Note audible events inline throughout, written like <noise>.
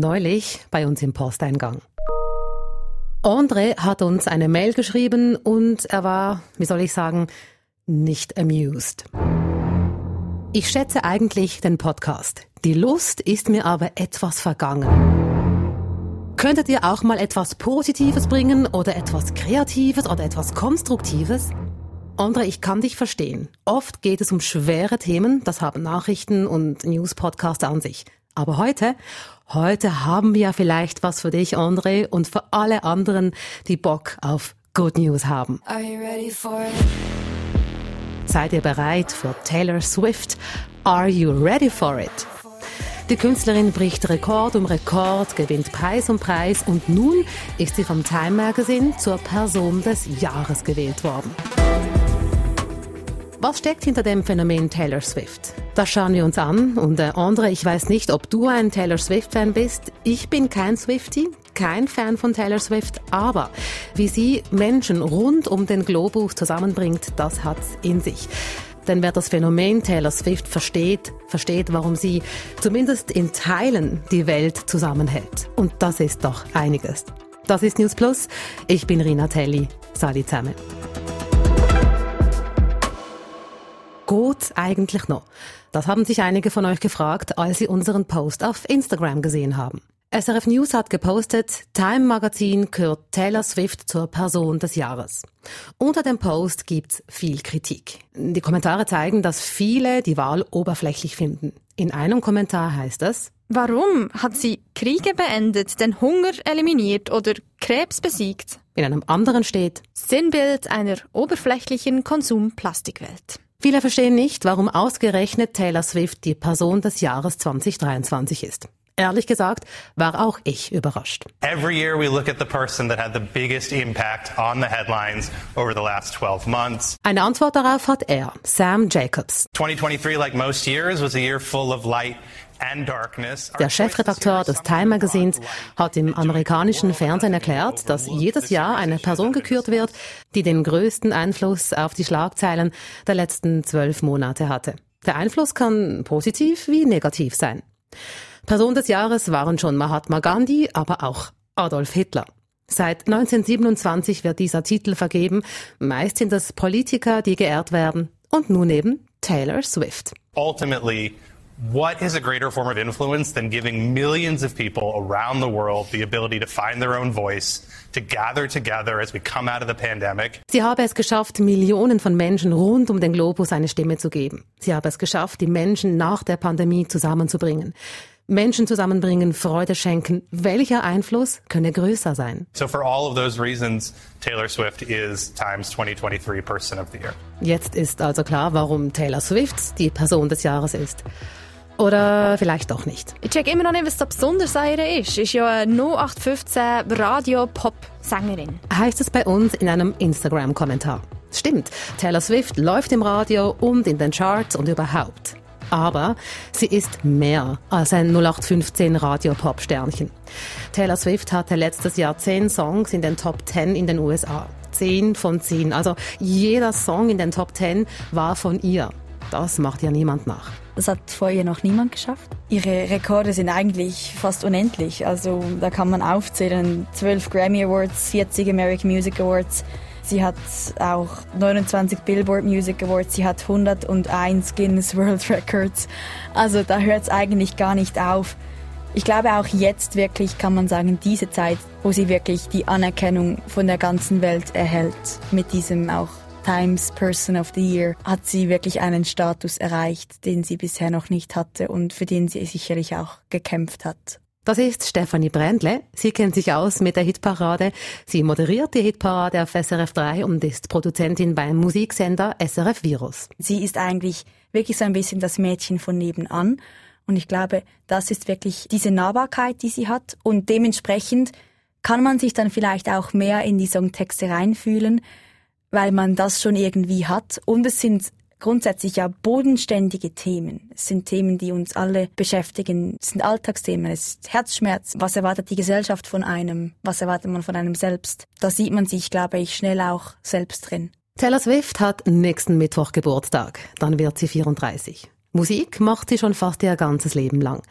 Neulich bei uns im Posteingang. André hat uns eine Mail geschrieben und er war, wie soll ich sagen, nicht amused. Ich schätze eigentlich den Podcast. Die Lust ist mir aber etwas vergangen. Könntet ihr auch mal etwas Positives bringen oder etwas Kreatives oder etwas Konstruktives? Andre, ich kann dich verstehen. Oft geht es um schwere Themen, das haben Nachrichten und News-Podcaster an sich. Aber heute, heute haben wir vielleicht was für dich, Andre, und für alle anderen, die Bock auf Good News haben. Seid ihr bereit für Taylor Swift? Are you ready for it? Die Künstlerin bricht Rekord um Rekord, gewinnt Preis um Preis und nun ist sie vom Time Magazine zur Person des Jahres gewählt worden. Was steckt hinter dem Phänomen Taylor Swift? Das schauen wir uns an. Und äh, Andre, ich weiß nicht, ob du ein Taylor Swift-Fan bist. Ich bin kein Swiftie, kein Fan von Taylor Swift, aber wie sie Menschen rund um den Globus zusammenbringt, das hat's in sich. Denn wer das Phänomen Taylor Swift versteht, versteht, warum sie zumindest in Teilen die Welt zusammenhält. Und das ist doch einiges. Das ist News Plus. Ich bin Rina Telli. Sali zusammen. Geht eigentlich noch? Das haben sich einige von euch gefragt, als sie unseren Post auf Instagram gesehen haben. SRF News hat gepostet, Time Magazin gehört Taylor Swift zur Person des Jahres. Unter dem Post gibt's viel Kritik. Die Kommentare zeigen, dass viele die Wahl oberflächlich finden. In einem Kommentar heißt es, Warum hat sie Kriege beendet, den Hunger eliminiert oder Krebs besiegt? In einem anderen steht, Sinnbild einer oberflächlichen Konsumplastikwelt. Viele verstehen nicht, warum ausgerechnet Taylor Swift die Person des Jahres 2023 ist. Ehrlich gesagt war auch ich überrascht. Every year we look at the person that had the biggest impact on the headlines over the last 12 months. Eine Antwort darauf hat er, Sam Jacobs. 2023 like most years was a year full of light der Chefredakteur des Time Magazins hat im amerikanischen Fernsehen erklärt, dass jedes Jahr eine Person gekürt wird, die den größten Einfluss auf die Schlagzeilen der letzten zwölf Monate hatte. Der Einfluss kann positiv wie negativ sein. Person des Jahres waren schon Mahatma Gandhi, aber auch Adolf Hitler. Seit 1927 wird dieser Titel vergeben. Meist sind es Politiker, die geehrt werden. Und nun eben Taylor Swift. Ultimately What is a greater form of influence than giving millions of people around the world the ability to find their own voice, to gather together as we come out of the pandemic? Sie habe es geschafft, Millionen von Menschen rund um den Globus eine Stimme zu geben. Sie habe es geschafft, die Menschen nach der Pandemie zusammenzubringen. Menschen zusammenbringen, Freude schenken. Welcher Einfluss könne größer sein? So for all of those reasons, Taylor Swift is Times 2023 Person of the Year. Jetzt ist also klar, warum Taylor Swift die Person des Jahres ist. Oder vielleicht doch nicht. Ich check immer noch nicht, was da besonders an ihr ist. Ist ja eine 0815 Radio-Pop-Sängerin. Heißt es bei uns in einem Instagram-Kommentar. Stimmt, Taylor Swift läuft im Radio und in den Charts und überhaupt. Aber sie ist mehr als ein 0815 Radio-Pop-Sternchen. Taylor Swift hatte letztes Jahr zehn Songs in den Top 10 in den USA. Zehn von zehn. Also jeder Song in den Top 10 war von ihr. Das macht ja niemand nach. Das hat vor ihr noch niemand geschafft. Ihre Rekorde sind eigentlich fast unendlich. Also da kann man aufzählen. 12 Grammy Awards, 40 American Music Awards. Sie hat auch 29 Billboard Music Awards, sie hat 101 Guinness <laughs> World Records. Also da hört es eigentlich gar nicht auf. Ich glaube auch jetzt wirklich kann man sagen, diese Zeit, wo sie wirklich die Anerkennung von der ganzen Welt erhält, mit diesem auch Times Person of the Year hat sie wirklich einen Status erreicht, den sie bisher noch nicht hatte und für den sie sicherlich auch gekämpft hat. Das ist Stefanie Brändle. Sie kennt sich aus mit der Hitparade. Sie moderiert die Hitparade auf SRF 3 und ist Produzentin beim Musiksender SRF Virus. Sie ist eigentlich wirklich so ein bisschen das Mädchen von nebenan. Und ich glaube, das ist wirklich diese Nahbarkeit, die sie hat. Und dementsprechend kann man sich dann vielleicht auch mehr in die Songtexte reinfühlen weil man das schon irgendwie hat. Und es sind grundsätzlich ja bodenständige Themen. Es sind Themen, die uns alle beschäftigen. Es sind Alltagsthemen. Es ist Herzschmerz. Was erwartet die Gesellschaft von einem? Was erwartet man von einem selbst? Da sieht man sich, glaube ich, schnell auch selbst drin. Taylor Swift hat nächsten Mittwoch Geburtstag. Dann wird sie 34. Musik macht sie schon fast ihr ganzes Leben lang.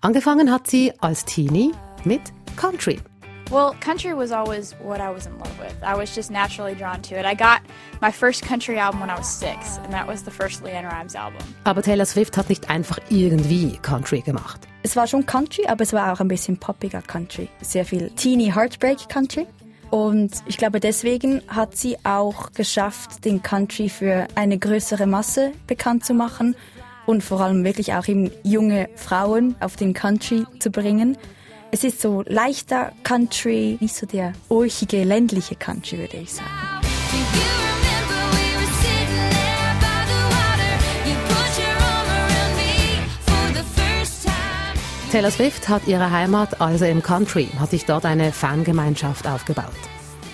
Angefangen hat sie als Teenie mit Country. Well, country was always what I was in love with. I was just naturally drawn to it. I got my first country album when I was six, and that was the first Leanne Rimes album. Aber Taylor Swift hat nicht einfach irgendwie Country gemacht. Es war schon Country, aber es war auch ein bisschen poppiger Country. Sehr viel Teeny Heartbreak Country. Und ich glaube, deswegen hat sie auch geschafft, den Country für eine größere Masse bekannt zu machen und vor allem wirklich auch eben junge Frauen auf den Country zu bringen. Es ist so leichter Country, nicht so der urchige ländliche Country, würde ich sagen. Taylor Swift hat ihre Heimat also im Country, hat sich dort eine Fangemeinschaft aufgebaut.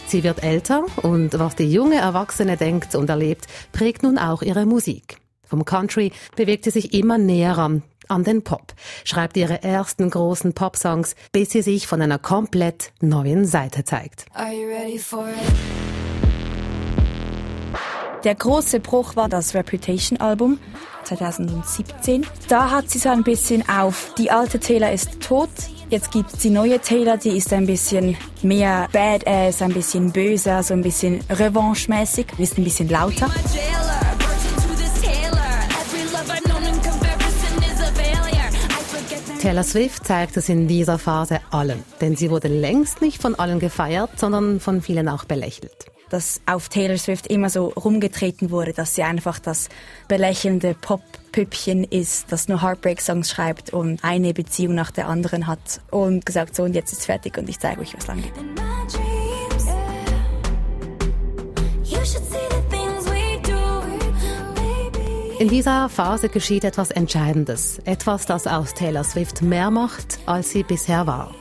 Sie wird älter und was die junge Erwachsene denkt und erlebt, prägt nun auch ihre Musik. Vom Country bewegt sie sich immer näher an, an den Pop, schreibt ihre ersten großen Pop-Songs, bis sie sich von einer komplett neuen Seite zeigt. Der große Bruch war das Reputation-Album 2017. Da hat sie so ein bisschen auf, die alte Taylor ist tot, jetzt gibt es die neue Taylor, die ist ein bisschen mehr badass, ein bisschen böser, so ein bisschen revanchemäßig, ist ein bisschen lauter. Taylor Swift zeigt es in dieser Phase allen, denn sie wurde längst nicht von allen gefeiert, sondern von vielen auch belächelt. Dass auf Taylor Swift immer so rumgetreten wurde, dass sie einfach das belächelnde Pop-Püppchen ist, das nur Heartbreak-Songs schreibt und eine Beziehung nach der anderen hat und gesagt, so und jetzt ist fertig und ich zeige euch, was lang geht. In dieser Phase geschieht etwas Entscheidendes. Etwas, das aus Taylor Swift mehr macht, als sie bisher war.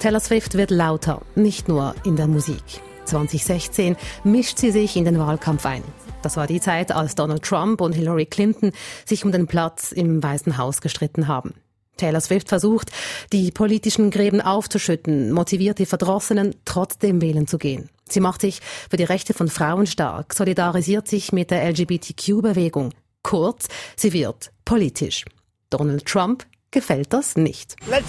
Taylor Swift wird lauter, nicht nur in der Musik. 2016 mischt sie sich in den Wahlkampf ein. Das war die Zeit, als Donald Trump und Hillary Clinton sich um den Platz im Weißen Haus gestritten haben. Taylor Swift versucht, die politischen Gräben aufzuschütten, motiviert die Verdrossenen, trotzdem wählen zu gehen. Sie macht sich für die Rechte von Frauen stark, solidarisiert sich mit der LGBTQ-Bewegung, Kurz, sie wird politisch. Donald Trump gefällt das nicht. Like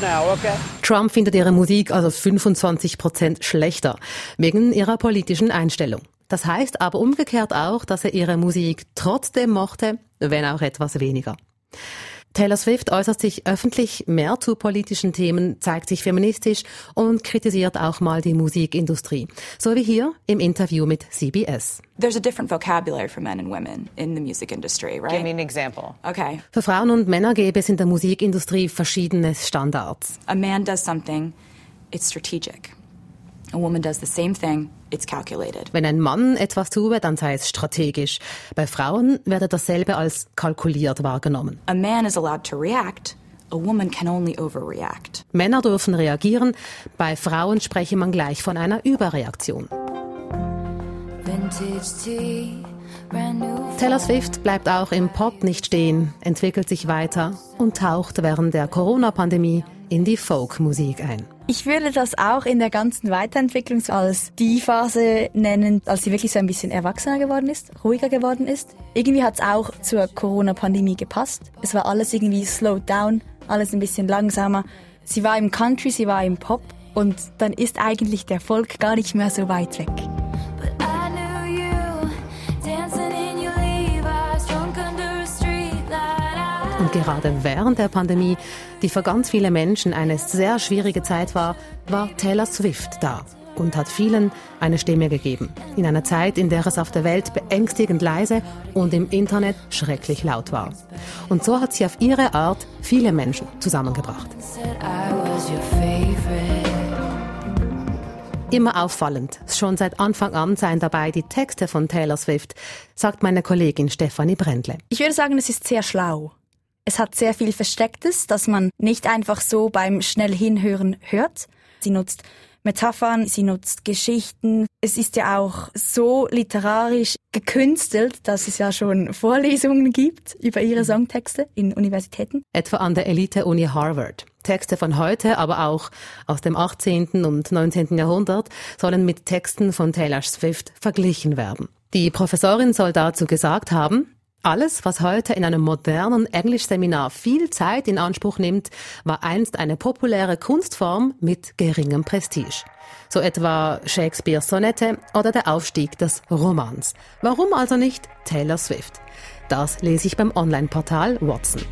now, okay? Trump findet ihre Musik also 25 Prozent schlechter, wegen ihrer politischen Einstellung. Das heißt aber umgekehrt auch, dass er ihre Musik trotzdem mochte, wenn auch etwas weniger. Taylor Swift äußert sich öffentlich mehr zu politischen Themen, zeigt sich feministisch und kritisiert auch mal die Musikindustrie. So wie hier im Interview mit CBS. There's a different vocabulary for men and women in the music industry, right? Give me an example. Okay. Für Frauen und Männer gäbe es in der Musikindustrie verschiedene Standards. A man does something, it's strategic. A woman does the same thing, it's calculated. Wenn ein Mann etwas tue, dann sei es strategisch. Bei Frauen werde dasselbe als kalkuliert wahrgenommen. A man is allowed to react. A woman can only overreact. Männer dürfen reagieren, bei Frauen spreche man gleich von einer Überreaktion. Taylor Swift bleibt auch im Pop nicht stehen, entwickelt sich weiter und taucht während der Corona-Pandemie in die Folkmusik ein. Ich würde das auch in der ganzen Weiterentwicklung als die Phase nennen, als sie wirklich so ein bisschen erwachsener geworden ist, ruhiger geworden ist. Irgendwie hat es auch zur Corona-Pandemie gepasst. Es war alles irgendwie slowed down, alles ein bisschen langsamer. Sie war im Country, sie war im Pop und dann ist eigentlich der Volk gar nicht mehr so weit weg. Gerade während der Pandemie, die für ganz viele Menschen eine sehr schwierige Zeit war, war Taylor Swift da und hat vielen eine Stimme gegeben. In einer Zeit, in der es auf der Welt beängstigend leise und im Internet schrecklich laut war. Und so hat sie auf ihre Art viele Menschen zusammengebracht. Immer auffallend, schon seit Anfang an seien dabei die Texte von Taylor Swift, sagt meine Kollegin Stefanie Brendle. Ich würde sagen, es ist sehr schlau. Es hat sehr viel Verstecktes, das man nicht einfach so beim schnell hinhören hört. Sie nutzt Metaphern, sie nutzt Geschichten. Es ist ja auch so literarisch gekünstelt, dass es ja schon Vorlesungen gibt über ihre Songtexte in Universitäten. Etwa an der Elite-Uni Harvard. Texte von heute, aber auch aus dem 18. und 19. Jahrhundert sollen mit Texten von Taylor Swift verglichen werden. Die Professorin soll dazu gesagt haben, alles, was heute in einem modernen Englischseminar viel Zeit in Anspruch nimmt, war einst eine populäre Kunstform mit geringem Prestige. So etwa Shakespeares Sonette oder der Aufstieg des Romans. Warum also nicht Taylor Swift? Das lese ich beim Online-Portal Watson.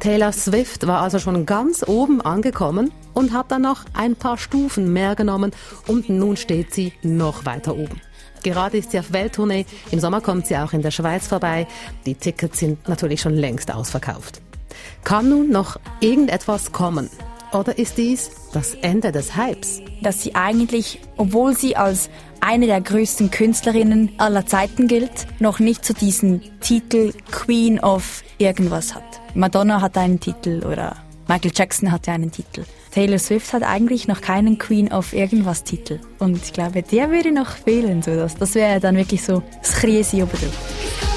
Taylor Swift war also schon ganz oben angekommen und hat dann noch ein paar Stufen mehr genommen und nun steht sie noch weiter oben. Gerade ist sie auf Welttournee, im Sommer kommt sie auch in der Schweiz vorbei. Die Tickets sind natürlich schon längst ausverkauft. Kann nun noch irgendetwas kommen? Oder ist dies das Ende des Hypes? Dass sie eigentlich, obwohl sie als eine der größten Künstlerinnen aller Zeiten gilt, noch nicht zu so diesen Titel Queen of irgendwas hat. Madonna hat einen Titel oder Michael Jackson hatte einen Titel. Taylor Swift hat eigentlich noch keinen Queen of irgendwas Titel. Und ich glaube, der würde noch fehlen. So das, wäre dann wirklich so das Kriesi oben drauf.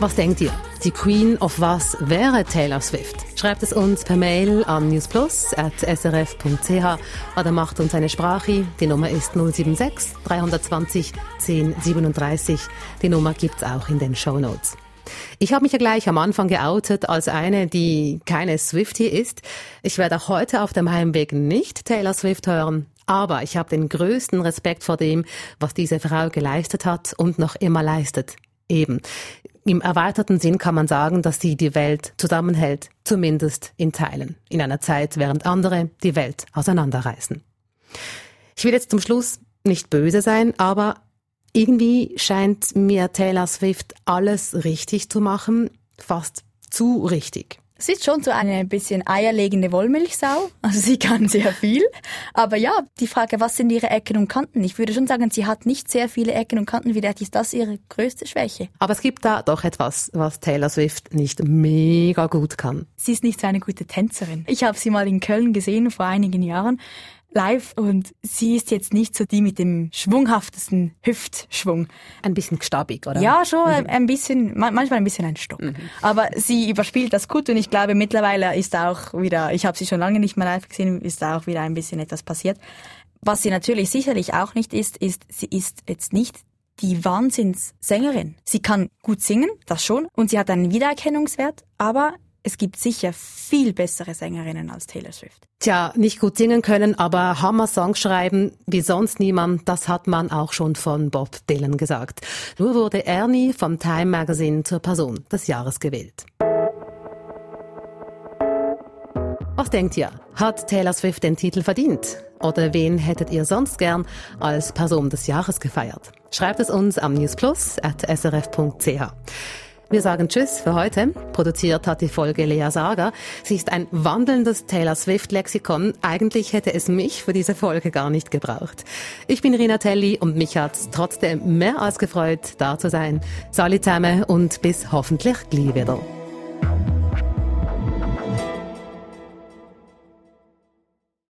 Was denkt ihr? Die Queen of was wäre Taylor Swift? Schreibt es uns per Mail an newsplus.srf.ch oder macht uns eine Sprache. Die Nummer ist 076 320 1037. Die Nummer gibt's auch in den Show Notes. Ich habe mich ja gleich am Anfang geoutet als eine, die keine Swiftie ist. Ich werde auch heute auf dem Heimweg nicht Taylor Swift hören. Aber ich habe den größten Respekt vor dem, was diese Frau geleistet hat und noch immer leistet. Eben. Im erweiterten Sinn kann man sagen, dass sie die Welt zusammenhält, zumindest in Teilen, in einer Zeit, während andere die Welt auseinanderreißen. Ich will jetzt zum Schluss nicht böse sein, aber irgendwie scheint mir Taylor Swift alles richtig zu machen, fast zu richtig. Sie ist schon so eine bisschen eierlegende Wollmilchsau. <laughs> Also sie kann sehr viel. Aber ja, die Frage, was sind ihre Ecken und Kanten? Ich würde schon sagen, sie hat nicht sehr viele Ecken und Kanten. Vielleicht ist das ihre größte Schwäche. Aber es gibt da doch etwas, was Taylor Swift nicht mega gut kann. Sie ist nicht so eine gute Tänzerin. Ich habe sie mal in Köln gesehen vor einigen Jahren live und sie ist jetzt nicht so die mit dem schwunghaftesten Hüftschwung. Ein bisschen gestabig, oder? Ja, schon mhm. ein bisschen, manchmal ein bisschen ein Stock. Mhm. Aber sie überspielt das gut und ich glaube mittlerweile ist auch wieder, ich habe sie schon lange nicht mehr live gesehen, ist auch wieder ein bisschen etwas passiert. Was sie natürlich sicherlich auch nicht ist, ist, sie ist jetzt nicht die Wahnsinnssängerin. Sie kann gut singen, das schon, und sie hat einen Wiedererkennungswert, aber es gibt sicher viel bessere Sängerinnen als Taylor Swift. Tja, nicht gut singen können, aber Hammer-Songs schreiben wie sonst niemand, das hat man auch schon von Bob Dylan gesagt. Nur wurde Ernie vom Time Magazine zur Person des Jahres gewählt. Was denkt ihr? Hat Taylor Swift den Titel verdient? Oder wen hättet ihr sonst gern als Person des Jahres gefeiert? Schreibt es uns am newsplus.srf.ch. Wir sagen Tschüss für heute. Produziert hat die Folge Lea Sager. Sie ist ein wandelndes Taylor Swift-Lexikon. Eigentlich hätte es mich für diese Folge gar nicht gebraucht. Ich bin Rina Telli und mich hat's trotzdem mehr als gefreut, da zu sein. Salut zusammen und bis hoffentlich gleich wieder.